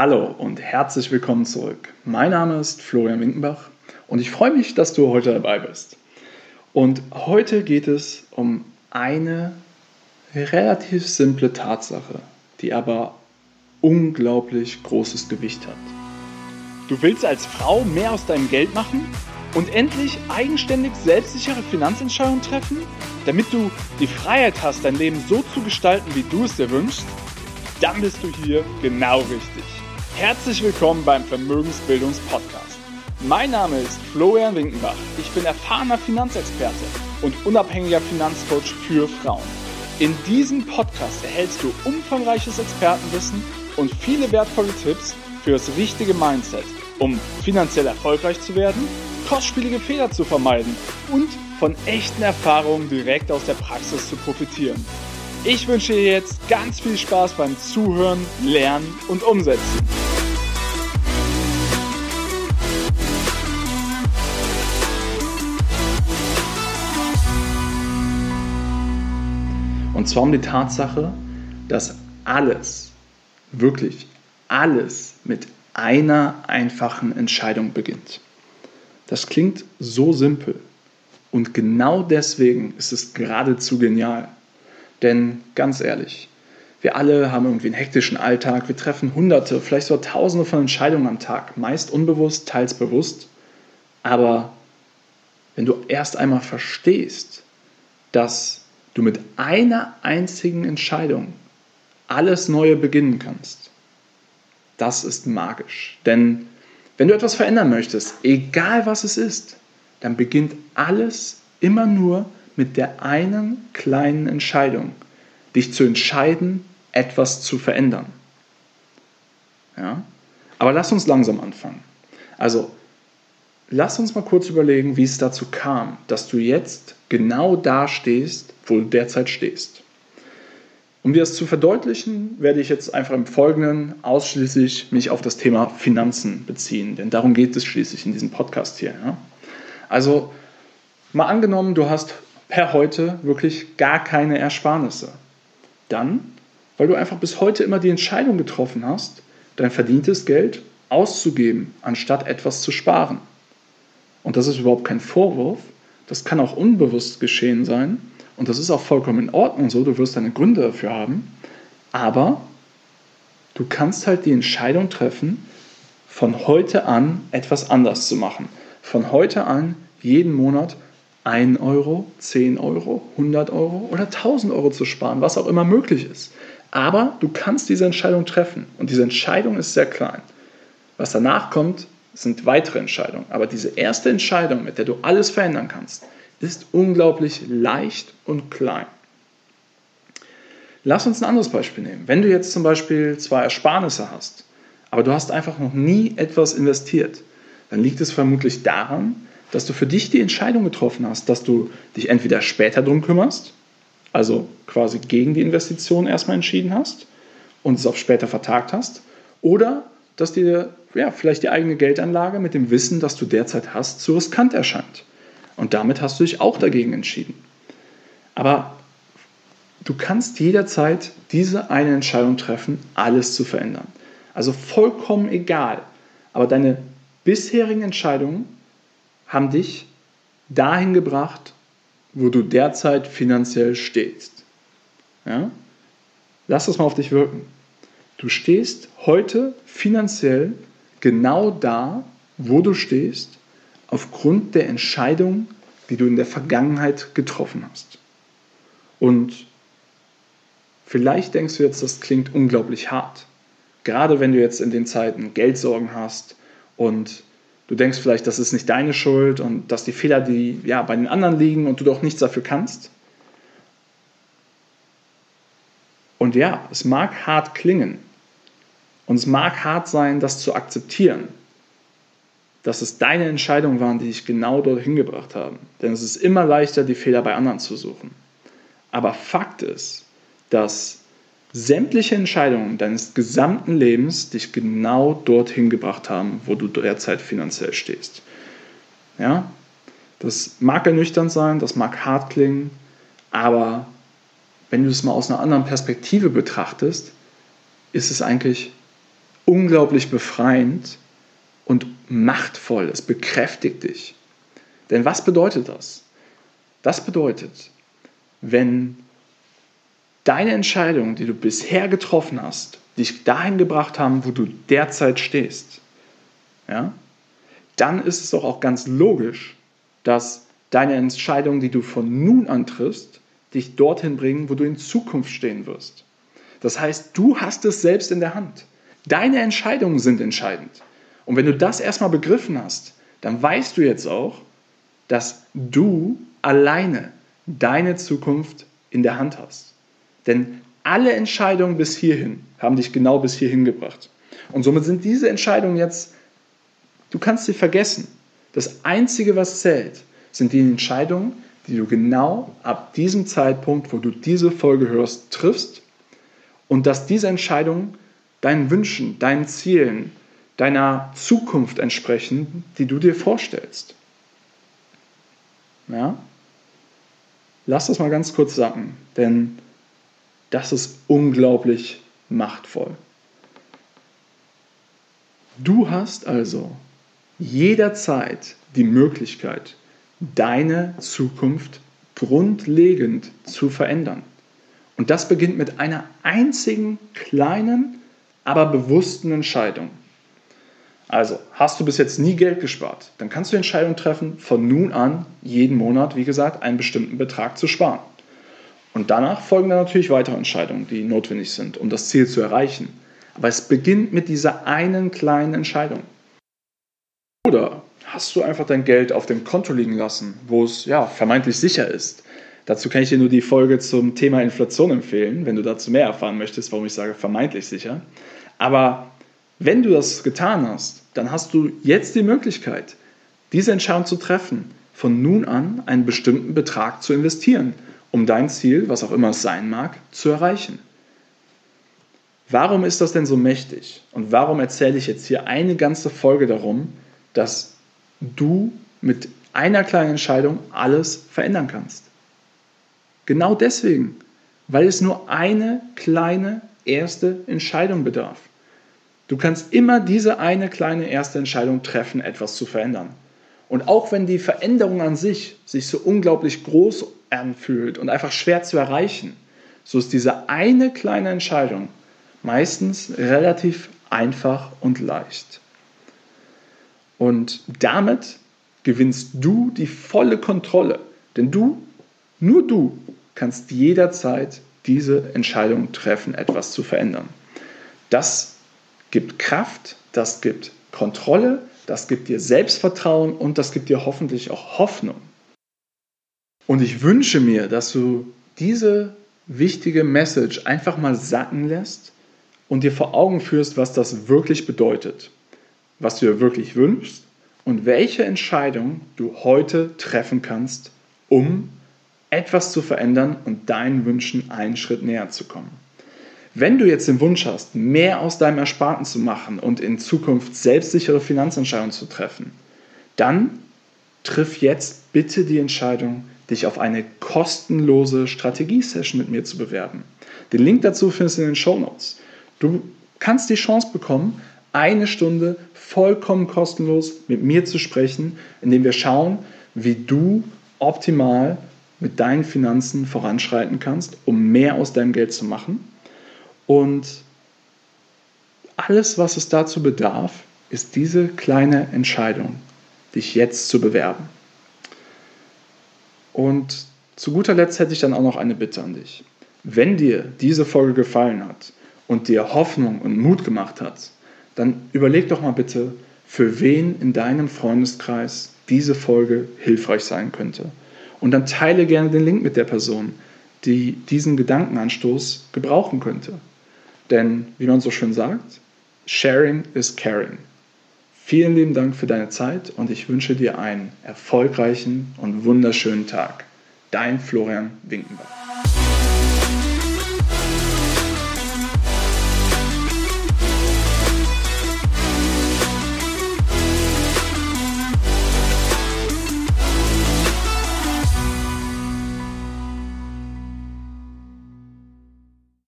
Hallo und herzlich willkommen zurück. Mein Name ist Florian Winkenbach und ich freue mich, dass du heute dabei bist. Und heute geht es um eine relativ simple Tatsache, die aber unglaublich großes Gewicht hat. Du willst als Frau mehr aus deinem Geld machen und endlich eigenständig selbstsichere Finanzentscheidungen treffen, damit du die Freiheit hast, dein Leben so zu gestalten, wie du es dir wünschst? Dann bist du hier genau richtig. Herzlich willkommen beim Vermögensbildungspodcast. Mein Name ist Florian Winkenbach. Ich bin erfahrener Finanzexperte und unabhängiger Finanzcoach für Frauen. In diesem Podcast erhältst du umfangreiches Expertenwissen und viele wertvolle Tipps für das richtige Mindset, um finanziell erfolgreich zu werden, kostspielige Fehler zu vermeiden und von echten Erfahrungen direkt aus der Praxis zu profitieren. Ich wünsche dir jetzt ganz viel Spaß beim Zuhören, Lernen und Umsetzen. Und zwar um die Tatsache, dass alles, wirklich alles mit einer einfachen Entscheidung beginnt. Das klingt so simpel und genau deswegen ist es geradezu genial. Denn ganz ehrlich, wir alle haben irgendwie einen hektischen Alltag, wir treffen hunderte, vielleicht sogar tausende von Entscheidungen am Tag, meist unbewusst, teils bewusst. Aber wenn du erst einmal verstehst, dass du mit einer einzigen Entscheidung alles Neue beginnen kannst, das ist magisch. Denn wenn du etwas verändern möchtest, egal was es ist, dann beginnt alles immer nur mit der einen kleinen Entscheidung, dich zu entscheiden, etwas zu verändern. Ja? Aber lass uns langsam anfangen. Also, lass uns mal kurz überlegen, wie es dazu kam, dass du jetzt genau da stehst, wo du derzeit stehst. Um dir das zu verdeutlichen, werde ich jetzt einfach im Folgenden ausschließlich mich auf das Thema Finanzen beziehen, denn darum geht es schließlich in diesem Podcast hier. Ja? Also mal angenommen, du hast per heute wirklich gar keine Ersparnisse. Dann, weil du einfach bis heute immer die Entscheidung getroffen hast, dein verdientes Geld auszugeben, anstatt etwas zu sparen. Und das ist überhaupt kein Vorwurf, das kann auch unbewusst geschehen sein und das ist auch vollkommen in Ordnung so, du wirst deine Gründe dafür haben, aber du kannst halt die Entscheidung treffen, von heute an etwas anders zu machen. Von heute an jeden Monat 1 Euro, 10 Euro, 100 Euro oder 1000 Euro zu sparen, was auch immer möglich ist. Aber du kannst diese Entscheidung treffen und diese Entscheidung ist sehr klein. Was danach kommt, sind weitere Entscheidungen. Aber diese erste Entscheidung, mit der du alles verändern kannst, ist unglaublich leicht und klein. Lass uns ein anderes Beispiel nehmen. Wenn du jetzt zum Beispiel zwei Ersparnisse hast, aber du hast einfach noch nie etwas investiert, dann liegt es vermutlich daran, dass du für dich die Entscheidung getroffen hast, dass du dich entweder später drum kümmerst, also quasi gegen die Investition erstmal entschieden hast und es auf später vertagt hast, oder dass dir ja, vielleicht die eigene Geldanlage mit dem Wissen, das du derzeit hast, zu riskant erscheint. Und damit hast du dich auch dagegen entschieden. Aber du kannst jederzeit diese eine Entscheidung treffen, alles zu verändern. Also vollkommen egal. Aber deine bisherigen Entscheidungen haben dich dahin gebracht, wo du derzeit finanziell stehst. Ja? Lass das mal auf dich wirken. Du stehst heute finanziell genau da, wo du stehst, aufgrund der Entscheidung, die du in der Vergangenheit getroffen hast. Und vielleicht denkst du jetzt, das klingt unglaublich hart. Gerade wenn du jetzt in den Zeiten Geldsorgen hast und Du denkst vielleicht, das ist nicht deine Schuld und dass die Fehler, die ja bei den anderen liegen und du doch nichts dafür kannst. Und ja, es mag hart klingen und es mag hart sein, das zu akzeptieren, dass es deine Entscheidungen waren, die dich genau dorthin gebracht haben. Denn es ist immer leichter, die Fehler bei anderen zu suchen. Aber Fakt ist, dass sämtliche Entscheidungen deines gesamten Lebens dich genau dorthin gebracht haben, wo du derzeit finanziell stehst. Ja? Das mag ernüchternd sein, das mag hart klingen, aber wenn du es mal aus einer anderen Perspektive betrachtest, ist es eigentlich unglaublich befreiend und machtvoll. Es bekräftigt dich. Denn was bedeutet das? Das bedeutet, wenn deine Entscheidungen, die du bisher getroffen hast, dich dahin gebracht haben, wo du derzeit stehst, ja, dann ist es doch auch ganz logisch, dass deine Entscheidungen, die du von nun an triffst, dich dorthin bringen, wo du in Zukunft stehen wirst. Das heißt, du hast es selbst in der Hand. Deine Entscheidungen sind entscheidend. Und wenn du das erstmal begriffen hast, dann weißt du jetzt auch, dass du alleine deine Zukunft in der Hand hast. Denn alle Entscheidungen bis hierhin haben dich genau bis hierhin gebracht. Und somit sind diese Entscheidungen jetzt, du kannst sie vergessen. Das Einzige, was zählt, sind die Entscheidungen, die du genau ab diesem Zeitpunkt, wo du diese Folge hörst, triffst und dass diese Entscheidungen deinen Wünschen, deinen Zielen, deiner Zukunft entsprechen, die du dir vorstellst. Ja? Lass das mal ganz kurz sacken, denn das ist unglaublich machtvoll. Du hast also jederzeit die Möglichkeit, deine Zukunft grundlegend zu verändern. Und das beginnt mit einer einzigen kleinen, aber bewussten Entscheidung. Also, hast du bis jetzt nie Geld gespart, dann kannst du die Entscheidung treffen, von nun an jeden Monat, wie gesagt, einen bestimmten Betrag zu sparen. Und danach folgen dann natürlich weitere Entscheidungen, die notwendig sind, um das Ziel zu erreichen. Aber es beginnt mit dieser einen kleinen Entscheidung. Oder hast du einfach dein Geld auf dem Konto liegen lassen, wo es ja vermeintlich sicher ist. Dazu kann ich dir nur die Folge zum Thema Inflation empfehlen, wenn du dazu mehr erfahren möchtest, warum ich sage vermeintlich sicher. Aber wenn du das getan hast, dann hast du jetzt die Möglichkeit, diese Entscheidung zu treffen, von nun an einen bestimmten Betrag zu investieren, um dein Ziel, was auch immer es sein mag, zu erreichen. Warum ist das denn so mächtig? Und warum erzähle ich jetzt hier eine ganze Folge darum, dass du mit einer kleinen Entscheidung alles verändern kannst. Genau deswegen, weil es nur eine kleine erste Entscheidung bedarf. Du kannst immer diese eine kleine erste Entscheidung treffen, etwas zu verändern. Und auch wenn die Veränderung an sich sich so unglaublich groß anfühlt und einfach schwer zu erreichen, so ist diese eine kleine Entscheidung meistens relativ einfach und leicht. Und damit gewinnst du die volle Kontrolle. Denn du, nur du, kannst jederzeit diese Entscheidung treffen, etwas zu verändern. Das gibt Kraft, das gibt Kontrolle, das gibt dir Selbstvertrauen und das gibt dir hoffentlich auch Hoffnung. Und ich wünsche mir, dass du diese wichtige Message einfach mal sacken lässt und dir vor Augen führst, was das wirklich bedeutet was du dir wirklich wünschst und welche Entscheidung du heute treffen kannst, um etwas zu verändern und deinen Wünschen einen Schritt näher zu kommen. Wenn du jetzt den Wunsch hast, mehr aus deinem Ersparten zu machen und in Zukunft selbstsichere Finanzentscheidungen zu treffen, dann triff jetzt bitte die Entscheidung, dich auf eine kostenlose Strategie-Session mit mir zu bewerben. Den Link dazu findest du in den Show Notes. Du kannst die Chance bekommen, eine Stunde vollkommen kostenlos mit mir zu sprechen, indem wir schauen, wie du optimal mit deinen Finanzen voranschreiten kannst, um mehr aus deinem Geld zu machen. Und alles, was es dazu bedarf, ist diese kleine Entscheidung, dich jetzt zu bewerben. Und zu guter Letzt hätte ich dann auch noch eine Bitte an dich. Wenn dir diese Folge gefallen hat und dir Hoffnung und Mut gemacht hat, dann überleg doch mal bitte, für wen in deinem Freundeskreis diese Folge hilfreich sein könnte. Und dann teile gerne den Link mit der Person, die diesen Gedankenanstoß gebrauchen könnte. Denn, wie man so schön sagt, Sharing is Caring. Vielen lieben Dank für deine Zeit und ich wünsche dir einen erfolgreichen und wunderschönen Tag. Dein Florian Winkenbach.